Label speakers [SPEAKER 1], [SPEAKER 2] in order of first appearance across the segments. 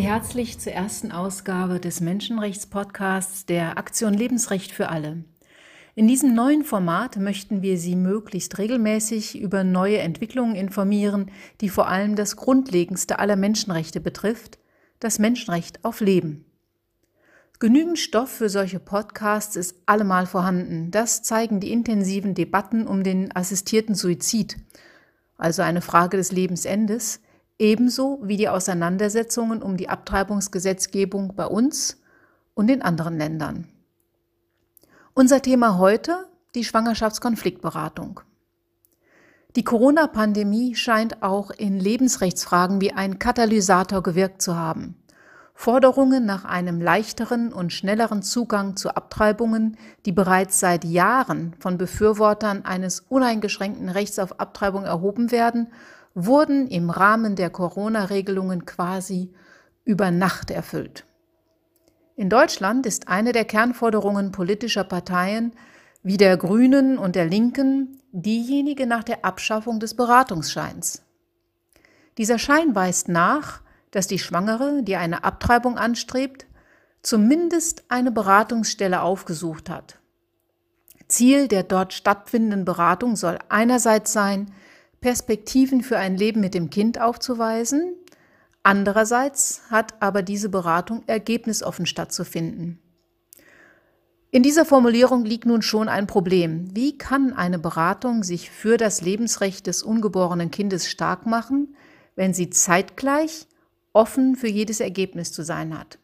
[SPEAKER 1] Sie herzlich zur ersten Ausgabe des Menschenrechtspodcasts der Aktion Lebensrecht für alle. In diesem neuen Format möchten wir Sie möglichst regelmäßig über neue Entwicklungen informieren, die vor allem das grundlegendste aller Menschenrechte betrifft, das Menschenrecht auf Leben. Genügend Stoff für solche Podcasts ist allemal vorhanden. Das zeigen die intensiven Debatten um den assistierten Suizid, also eine Frage des Lebensendes, ebenso wie die Auseinandersetzungen um die Abtreibungsgesetzgebung bei uns und in anderen Ländern. Unser Thema heute die Schwangerschaftskonfliktberatung. Die Corona-Pandemie scheint auch in Lebensrechtsfragen wie ein Katalysator gewirkt zu haben. Forderungen nach einem leichteren und schnelleren Zugang zu Abtreibungen, die bereits seit Jahren von Befürwortern eines uneingeschränkten Rechts auf Abtreibung erhoben werden, wurden im Rahmen der Corona-Regelungen quasi über Nacht erfüllt. In Deutschland ist eine der Kernforderungen politischer Parteien wie der Grünen und der Linken diejenige nach der Abschaffung des Beratungsscheins. Dieser Schein weist nach, dass die Schwangere, die eine Abtreibung anstrebt, zumindest eine Beratungsstelle aufgesucht hat. Ziel der dort stattfindenden Beratung soll einerseits sein, Perspektiven für ein Leben mit dem Kind aufzuweisen. Andererseits hat aber diese Beratung ergebnisoffen stattzufinden. In dieser Formulierung liegt nun schon ein Problem. Wie kann eine Beratung sich für das Lebensrecht des ungeborenen Kindes stark machen, wenn sie zeitgleich offen für jedes Ergebnis zu sein hat?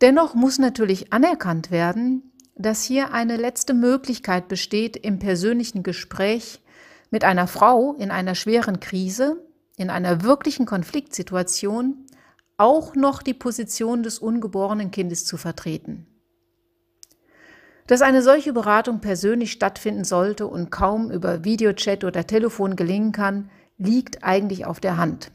[SPEAKER 1] Dennoch muss natürlich anerkannt werden, dass hier eine letzte Möglichkeit besteht, im persönlichen Gespräch mit einer Frau in einer schweren Krise, in einer wirklichen Konfliktsituation, auch noch die Position des ungeborenen Kindes zu vertreten. Dass eine solche Beratung persönlich stattfinden sollte und kaum über Videochat oder Telefon gelingen kann, liegt eigentlich auf der Hand.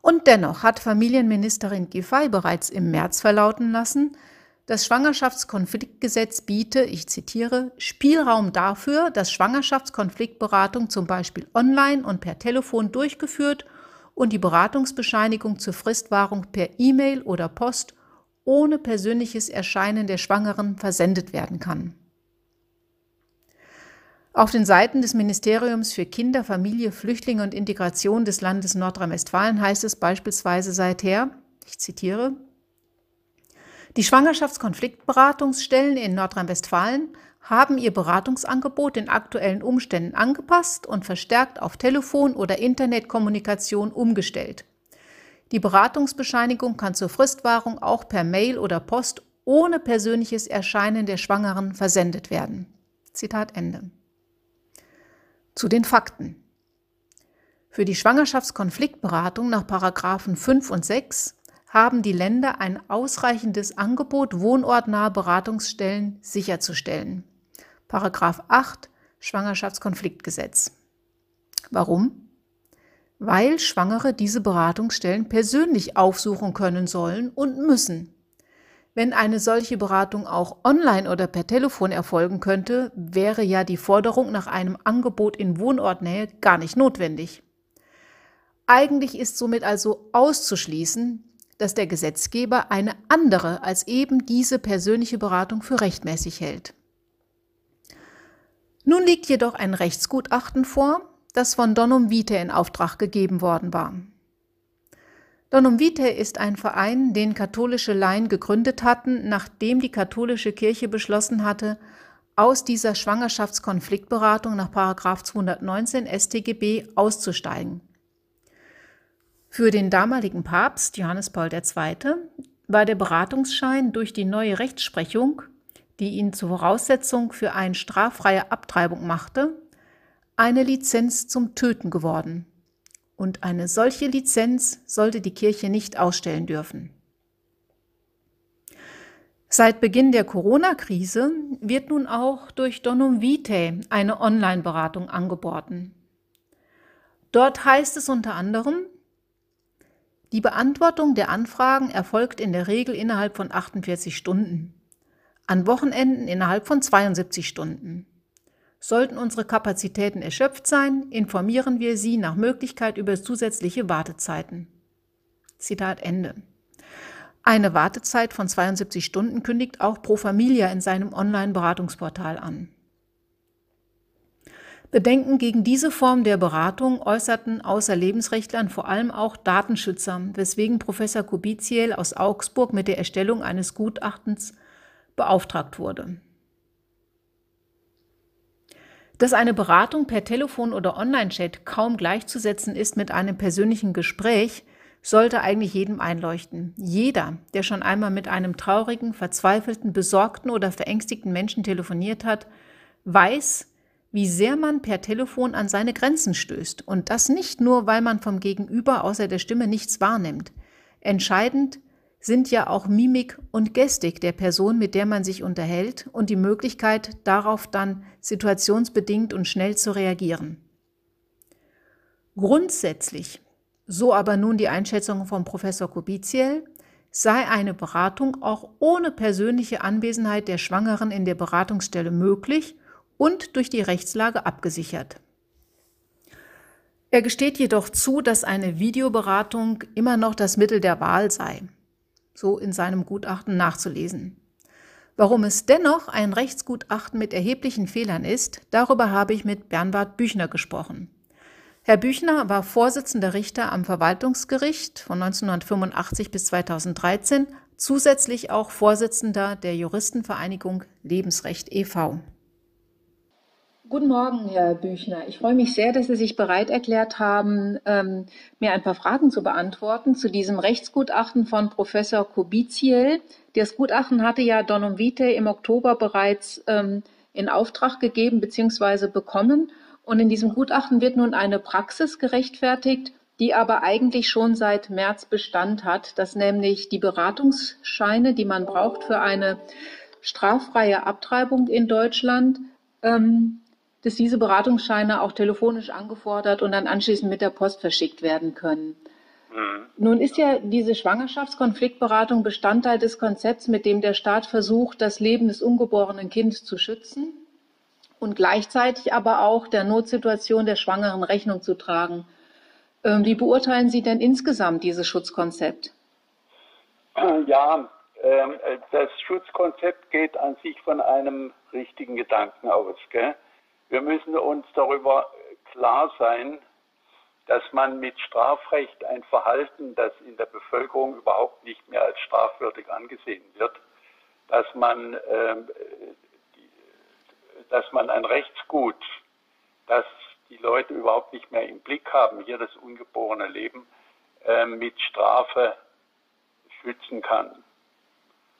[SPEAKER 1] Und dennoch hat Familienministerin Giffey bereits im März verlauten lassen, das Schwangerschaftskonfliktgesetz biete, ich zitiere, Spielraum dafür, dass Schwangerschaftskonfliktberatung zum Beispiel online und per Telefon durchgeführt und die Beratungsbescheinigung zur Fristwahrung per E-Mail oder Post ohne persönliches Erscheinen der Schwangeren versendet werden kann. Auf den Seiten des Ministeriums für Kinder, Familie, Flüchtlinge und Integration des Landes Nordrhein-Westfalen heißt es beispielsweise seither, ich zitiere, die Schwangerschaftskonfliktberatungsstellen in Nordrhein-Westfalen haben ihr Beratungsangebot den aktuellen Umständen angepasst und verstärkt auf Telefon- oder Internetkommunikation umgestellt. Die Beratungsbescheinigung kann zur Fristwahrung auch per Mail oder Post ohne persönliches Erscheinen der Schwangeren versendet werden. Zitat Ende. Zu den Fakten. Für die Schwangerschaftskonfliktberatung nach Paragraphen 5 und 6 haben die Länder ein ausreichendes Angebot wohnortnaher Beratungsstellen sicherzustellen. Paragraph 8 Schwangerschaftskonfliktgesetz. Warum? Weil Schwangere diese Beratungsstellen persönlich aufsuchen können sollen und müssen. Wenn eine solche Beratung auch online oder per Telefon erfolgen könnte, wäre ja die Forderung nach einem Angebot in Wohnortnähe gar nicht notwendig. Eigentlich ist somit also auszuschließen, dass der Gesetzgeber eine andere als eben diese persönliche Beratung für rechtmäßig hält. Nun liegt jedoch ein Rechtsgutachten vor, das von Donum Vitae in Auftrag gegeben worden war. Donum Vitae ist ein Verein, den katholische Laien gegründet hatten, nachdem die katholische Kirche beschlossen hatte, aus dieser Schwangerschaftskonfliktberatung nach 219 StGB auszusteigen. Für den damaligen Papst Johannes Paul II. war der Beratungsschein durch die neue Rechtsprechung, die ihn zur Voraussetzung für eine straffreie Abtreibung machte, eine Lizenz zum Töten geworden. Und eine solche Lizenz sollte die Kirche nicht ausstellen dürfen. Seit Beginn der Corona-Krise wird nun auch durch Donum Vitae eine Online-Beratung angeboten. Dort heißt es unter anderem, die Beantwortung der Anfragen erfolgt in der Regel innerhalb von 48 Stunden, an Wochenenden innerhalb von 72 Stunden. Sollten unsere Kapazitäten erschöpft sein, informieren wir Sie nach Möglichkeit über zusätzliche Wartezeiten. Zitat Ende. Eine Wartezeit von 72 Stunden kündigt auch Pro Familia in seinem Online-Beratungsportal an. Bedenken gegen diese Form der Beratung äußerten außer Lebensrechtlern vor allem auch Datenschützer, weswegen Professor Kubiziel aus Augsburg mit der Erstellung eines Gutachtens beauftragt wurde. Dass eine Beratung per Telefon oder Online-Chat kaum gleichzusetzen ist mit einem persönlichen Gespräch, sollte eigentlich jedem einleuchten. Jeder, der schon einmal mit einem traurigen, verzweifelten, besorgten oder verängstigten Menschen telefoniert hat, weiß, wie sehr man per Telefon an seine Grenzen stößt. Und das nicht nur, weil man vom Gegenüber außer der Stimme nichts wahrnimmt. Entscheidend sind ja auch Mimik und Gestik der Person, mit der man sich unterhält und die Möglichkeit, darauf dann situationsbedingt und schnell zu reagieren. Grundsätzlich, so aber nun die Einschätzung von Professor Kubiziel, sei eine Beratung auch ohne persönliche Anwesenheit der Schwangeren in der Beratungsstelle möglich und durch die Rechtslage abgesichert. Er gesteht jedoch zu, dass eine Videoberatung immer noch das Mittel der Wahl sei, so in seinem Gutachten nachzulesen. Warum es dennoch ein Rechtsgutachten mit erheblichen Fehlern ist, darüber habe ich mit Bernhard Büchner gesprochen. Herr Büchner war Vorsitzender Richter am Verwaltungsgericht von 1985 bis 2013, zusätzlich auch Vorsitzender der Juristenvereinigung Lebensrecht e.V.
[SPEAKER 2] Guten Morgen, Herr Büchner. Ich freue mich sehr, dass Sie sich bereit erklärt haben, ähm, mir ein paar Fragen zu beantworten zu diesem Rechtsgutachten von Professor Kubiziel. Das Gutachten hatte ja Donum Vitae im Oktober bereits ähm, in Auftrag gegeben bzw. bekommen. Und in diesem Gutachten wird nun eine Praxis gerechtfertigt, die aber eigentlich schon seit März Bestand hat, dass nämlich die Beratungsscheine, die man braucht für eine straffreie Abtreibung in Deutschland, ähm, dass diese Beratungsscheine auch telefonisch angefordert und dann anschließend mit der Post verschickt werden können. Mhm. Nun ist ja diese Schwangerschaftskonfliktberatung Bestandteil des Konzepts, mit dem der Staat versucht, das Leben des ungeborenen Kindes zu schützen und gleichzeitig aber auch der Notsituation der Schwangeren Rechnung zu tragen. Ähm, wie beurteilen Sie denn insgesamt dieses Schutzkonzept?
[SPEAKER 3] Ja, ähm, das Schutzkonzept geht an sich von einem richtigen Gedanken aus. Gell? Wir müssen uns darüber klar sein, dass man mit Strafrecht ein Verhalten, das in der Bevölkerung überhaupt nicht mehr als strafwürdig angesehen wird, dass man, äh, dass man ein Rechtsgut, das die Leute überhaupt nicht mehr im Blick haben, hier das ungeborene Leben, äh, mit Strafe schützen kann.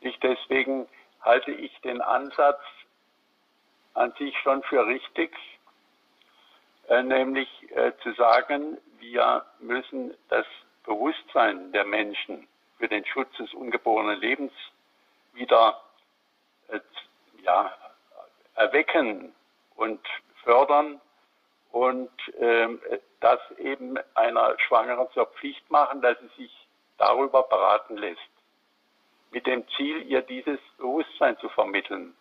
[SPEAKER 3] Nicht deswegen halte ich den Ansatz an sich schon für richtig, äh, nämlich äh, zu sagen, wir müssen das Bewusstsein der Menschen für den Schutz des ungeborenen Lebens wieder äh, ja, erwecken und fördern und ähm, das eben einer Schwangeren zur Pflicht machen, dass sie sich darüber beraten lässt, mit dem Ziel, ihr dieses Bewusstsein zu vermitteln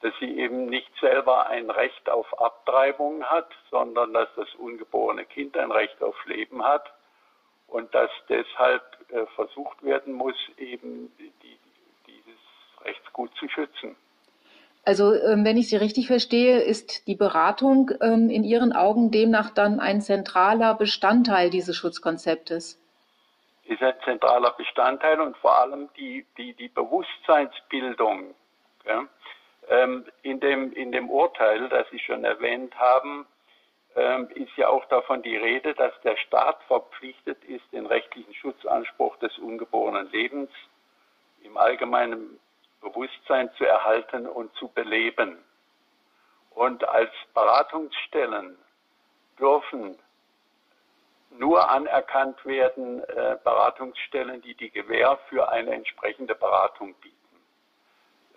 [SPEAKER 3] dass sie eben nicht selber ein Recht auf Abtreibung hat, sondern dass das ungeborene Kind ein Recht auf Leben hat und dass deshalb äh, versucht werden muss, eben die, dieses Rechtsgut zu schützen.
[SPEAKER 2] Also ähm, wenn ich Sie richtig verstehe, ist die Beratung ähm, in Ihren Augen demnach dann ein zentraler Bestandteil dieses Schutzkonzeptes?
[SPEAKER 3] Ist ein zentraler Bestandteil und vor allem die, die, die Bewusstseinsbildung. Ja? Ähm, in, dem, in dem Urteil, das Sie schon erwähnt haben, ähm, ist ja auch davon die Rede, dass der Staat verpflichtet ist, den rechtlichen Schutzanspruch des ungeborenen Lebens im allgemeinen Bewusstsein zu erhalten und zu beleben. Und als Beratungsstellen dürfen nur anerkannt werden äh, Beratungsstellen, die die Gewähr für eine entsprechende Beratung bieten.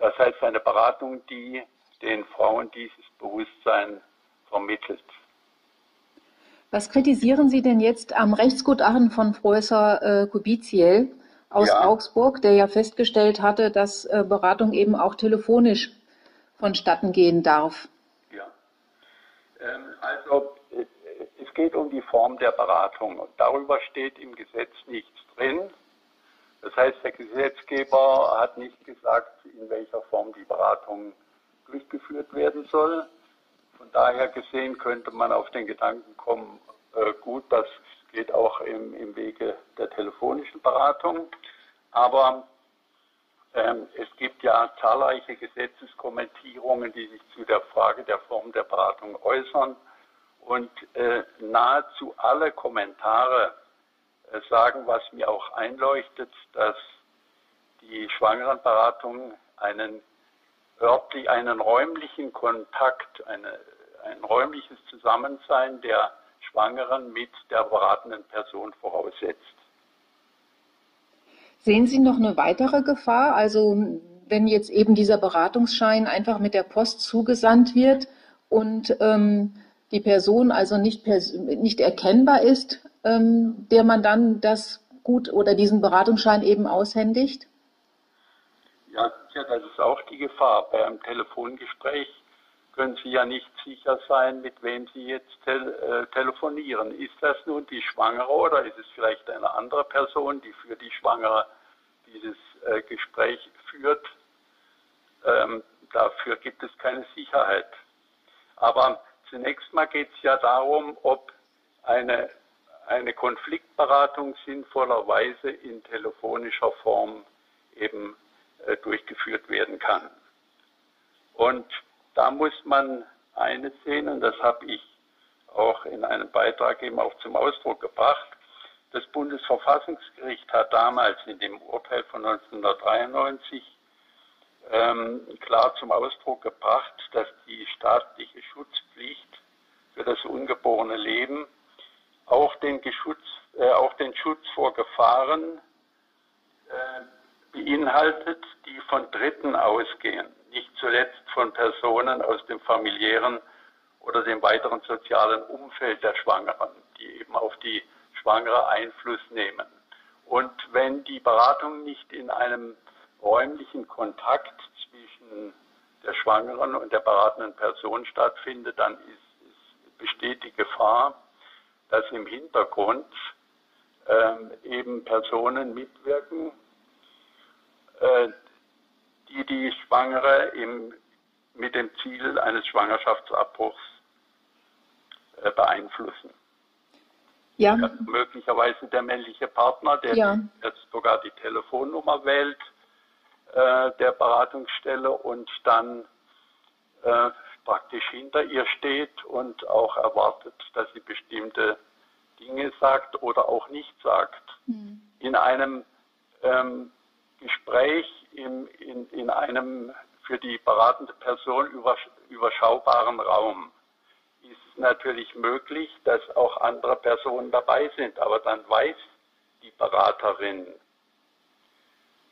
[SPEAKER 3] Das heißt eine Beratung, die den Frauen dieses Bewusstsein vermittelt.
[SPEAKER 2] Was kritisieren Sie denn jetzt am Rechtsgutachten von Professor äh, Kubiziel aus ja. Augsburg, der ja festgestellt hatte, dass äh, Beratung eben auch telefonisch vonstatten gehen darf?
[SPEAKER 3] Ja, ähm, also äh, es geht um die Form der Beratung und darüber steht im Gesetz nichts drin. Das heißt, der Gesetzgeber hat nicht gesagt, in welcher Form die Beratung durchgeführt werden soll. Von daher gesehen könnte man auf den Gedanken kommen, äh, gut, das geht auch im, im Wege der telefonischen Beratung. Aber ähm, es gibt ja zahlreiche Gesetzeskommentierungen, die sich zu der Frage der Form der Beratung äußern. Und äh, nahezu alle Kommentare sagen, was mir auch einleuchtet, dass die Schwangerenberatung einen örtlich, einen räumlichen Kontakt, eine, ein räumliches Zusammensein der Schwangeren mit der beratenden Person voraussetzt.
[SPEAKER 2] Sehen Sie noch eine weitere Gefahr? Also wenn jetzt eben dieser Beratungsschein einfach mit der Post zugesandt wird und ähm, die Person also nicht, nicht erkennbar ist, ähm, der man dann das gut oder diesen Beratungsschein eben aushändigt?
[SPEAKER 3] Ja, ja, das ist auch die Gefahr. Bei einem Telefongespräch können Sie ja nicht sicher sein, mit wem Sie jetzt tel äh, telefonieren. Ist das nun die Schwangere oder ist es vielleicht eine andere Person, die für die Schwangere dieses äh, Gespräch führt? Ähm, dafür gibt es keine Sicherheit. Aber Zunächst mal geht es ja darum, ob eine, eine Konfliktberatung sinnvollerweise in telefonischer Form eben äh, durchgeführt werden kann. Und da muss man eines sehen, und das habe ich auch in einem Beitrag eben auch zum Ausdruck gebracht. Das Bundesverfassungsgericht hat damals in dem Urteil von 1993 ähm, klar zum Ausdruck gebracht, dass die staatliche Schutzpflicht für das ungeborene Leben auch den, Geschutz, äh, auch den Schutz vor Gefahren äh, beinhaltet, die von Dritten ausgehen, nicht zuletzt von Personen aus dem familiären oder dem weiteren sozialen Umfeld der Schwangeren, die eben auf die Schwangere Einfluss nehmen. Und wenn die Beratung nicht in einem räumlichen Kontakt zwischen der Schwangeren und der beratenden Person stattfindet, dann ist, ist, besteht die Gefahr, dass im Hintergrund ähm, eben Personen mitwirken, äh, die die Schwangere im, mit dem Ziel eines Schwangerschaftsabbruchs äh, beeinflussen. Ja. ja. Möglicherweise der männliche Partner, der ja. jetzt sogar die Telefonnummer wählt, äh, der Beratungsstelle und dann äh, praktisch hinter ihr steht und auch erwartet, dass sie bestimmte Dinge sagt oder auch nicht sagt. Mhm. In einem ähm, Gespräch, im, in, in einem für die beratende Person überschaubaren Raum ist es natürlich möglich, dass auch andere Personen dabei sind, aber dann weiß die Beraterin,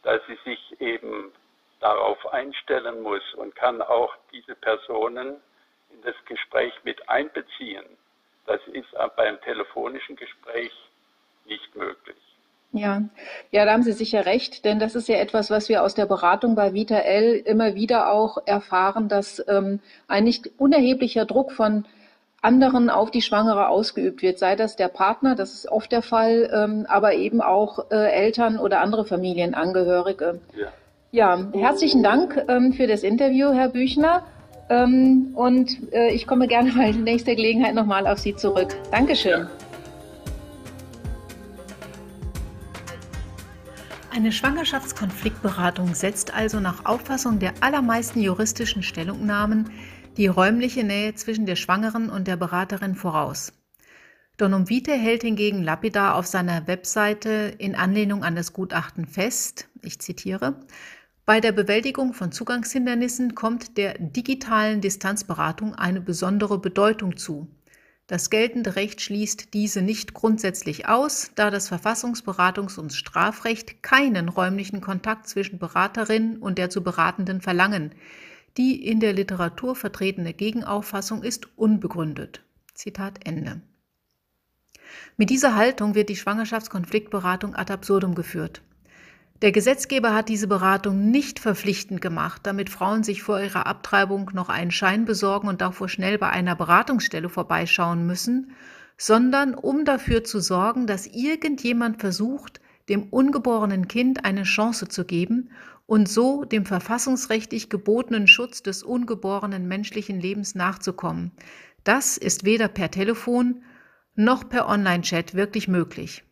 [SPEAKER 3] dass sie sich eben darauf einstellen muss und kann auch diese Personen in das Gespräch mit einbeziehen. Das ist beim telefonischen Gespräch nicht möglich.
[SPEAKER 2] Ja, ja, da haben Sie sicher recht, denn das ist ja etwas, was wir aus der Beratung bei Vita L immer wieder auch erfahren, dass ähm, ein nicht unerheblicher Druck von anderen auf die Schwangere ausgeübt wird, sei das der Partner, das ist oft der Fall, ähm, aber eben auch äh, Eltern oder andere Familienangehörige. Ja, ja herzlichen Dank ähm, für das Interview, Herr Büchner. Ähm, und äh, ich komme gerne bei nächster Gelegenheit nochmal auf Sie zurück. Dankeschön. Ja.
[SPEAKER 1] Eine Schwangerschaftskonfliktberatung setzt also nach Auffassung der allermeisten juristischen Stellungnahmen die räumliche Nähe zwischen der Schwangeren und der Beraterin voraus. Donum Vitae hält hingegen lapidar auf seiner Webseite in Anlehnung an das Gutachten fest, ich zitiere, bei der Bewältigung von Zugangshindernissen kommt der digitalen Distanzberatung eine besondere Bedeutung zu. Das geltende Recht schließt diese nicht grundsätzlich aus, da das Verfassungsberatungs- und Strafrecht keinen räumlichen Kontakt zwischen Beraterin und der zu Beratenden verlangen. Die in der Literatur vertretene Gegenauffassung ist unbegründet. Zitat Ende. Mit dieser Haltung wird die Schwangerschaftskonfliktberatung ad absurdum geführt. Der Gesetzgeber hat diese Beratung nicht verpflichtend gemacht, damit Frauen sich vor ihrer Abtreibung noch einen Schein besorgen und davor schnell bei einer Beratungsstelle vorbeischauen müssen, sondern um dafür zu sorgen, dass irgendjemand versucht, dem ungeborenen Kind eine Chance zu geben und so dem verfassungsrechtlich gebotenen Schutz des ungeborenen menschlichen Lebens nachzukommen. Das ist weder per Telefon noch per Online-Chat wirklich möglich.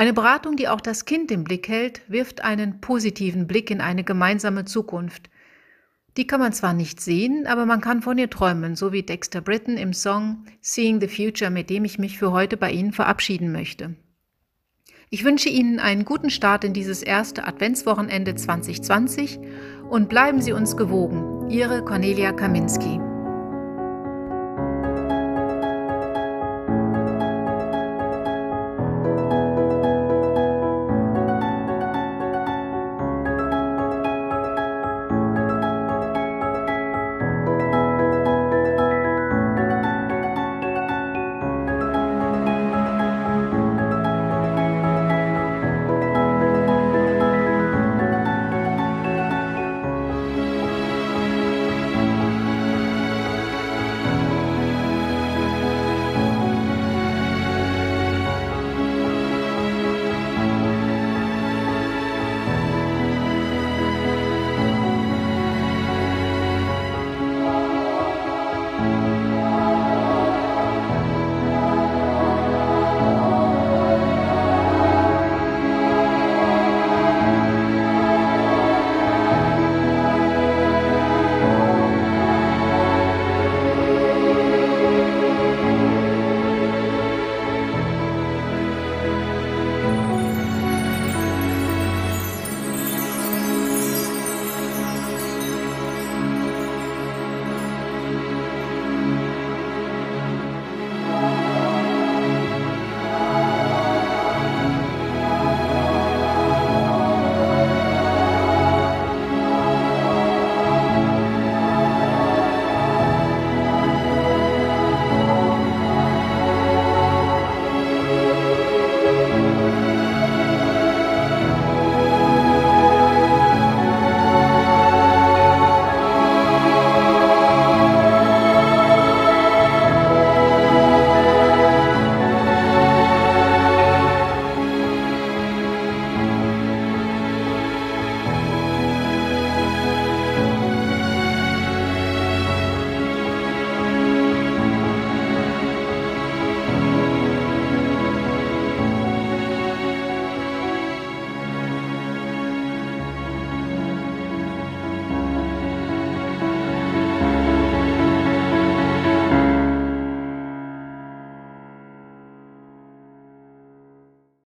[SPEAKER 1] Eine Beratung, die auch das Kind im Blick hält, wirft einen positiven Blick in eine gemeinsame Zukunft. Die kann man zwar nicht sehen, aber man kann von ihr träumen, so wie Dexter Britton im Song Seeing the Future, mit dem ich mich für heute bei Ihnen verabschieden möchte. Ich wünsche Ihnen einen guten Start in dieses erste Adventswochenende 2020 und bleiben Sie uns gewogen. Ihre Cornelia Kaminski.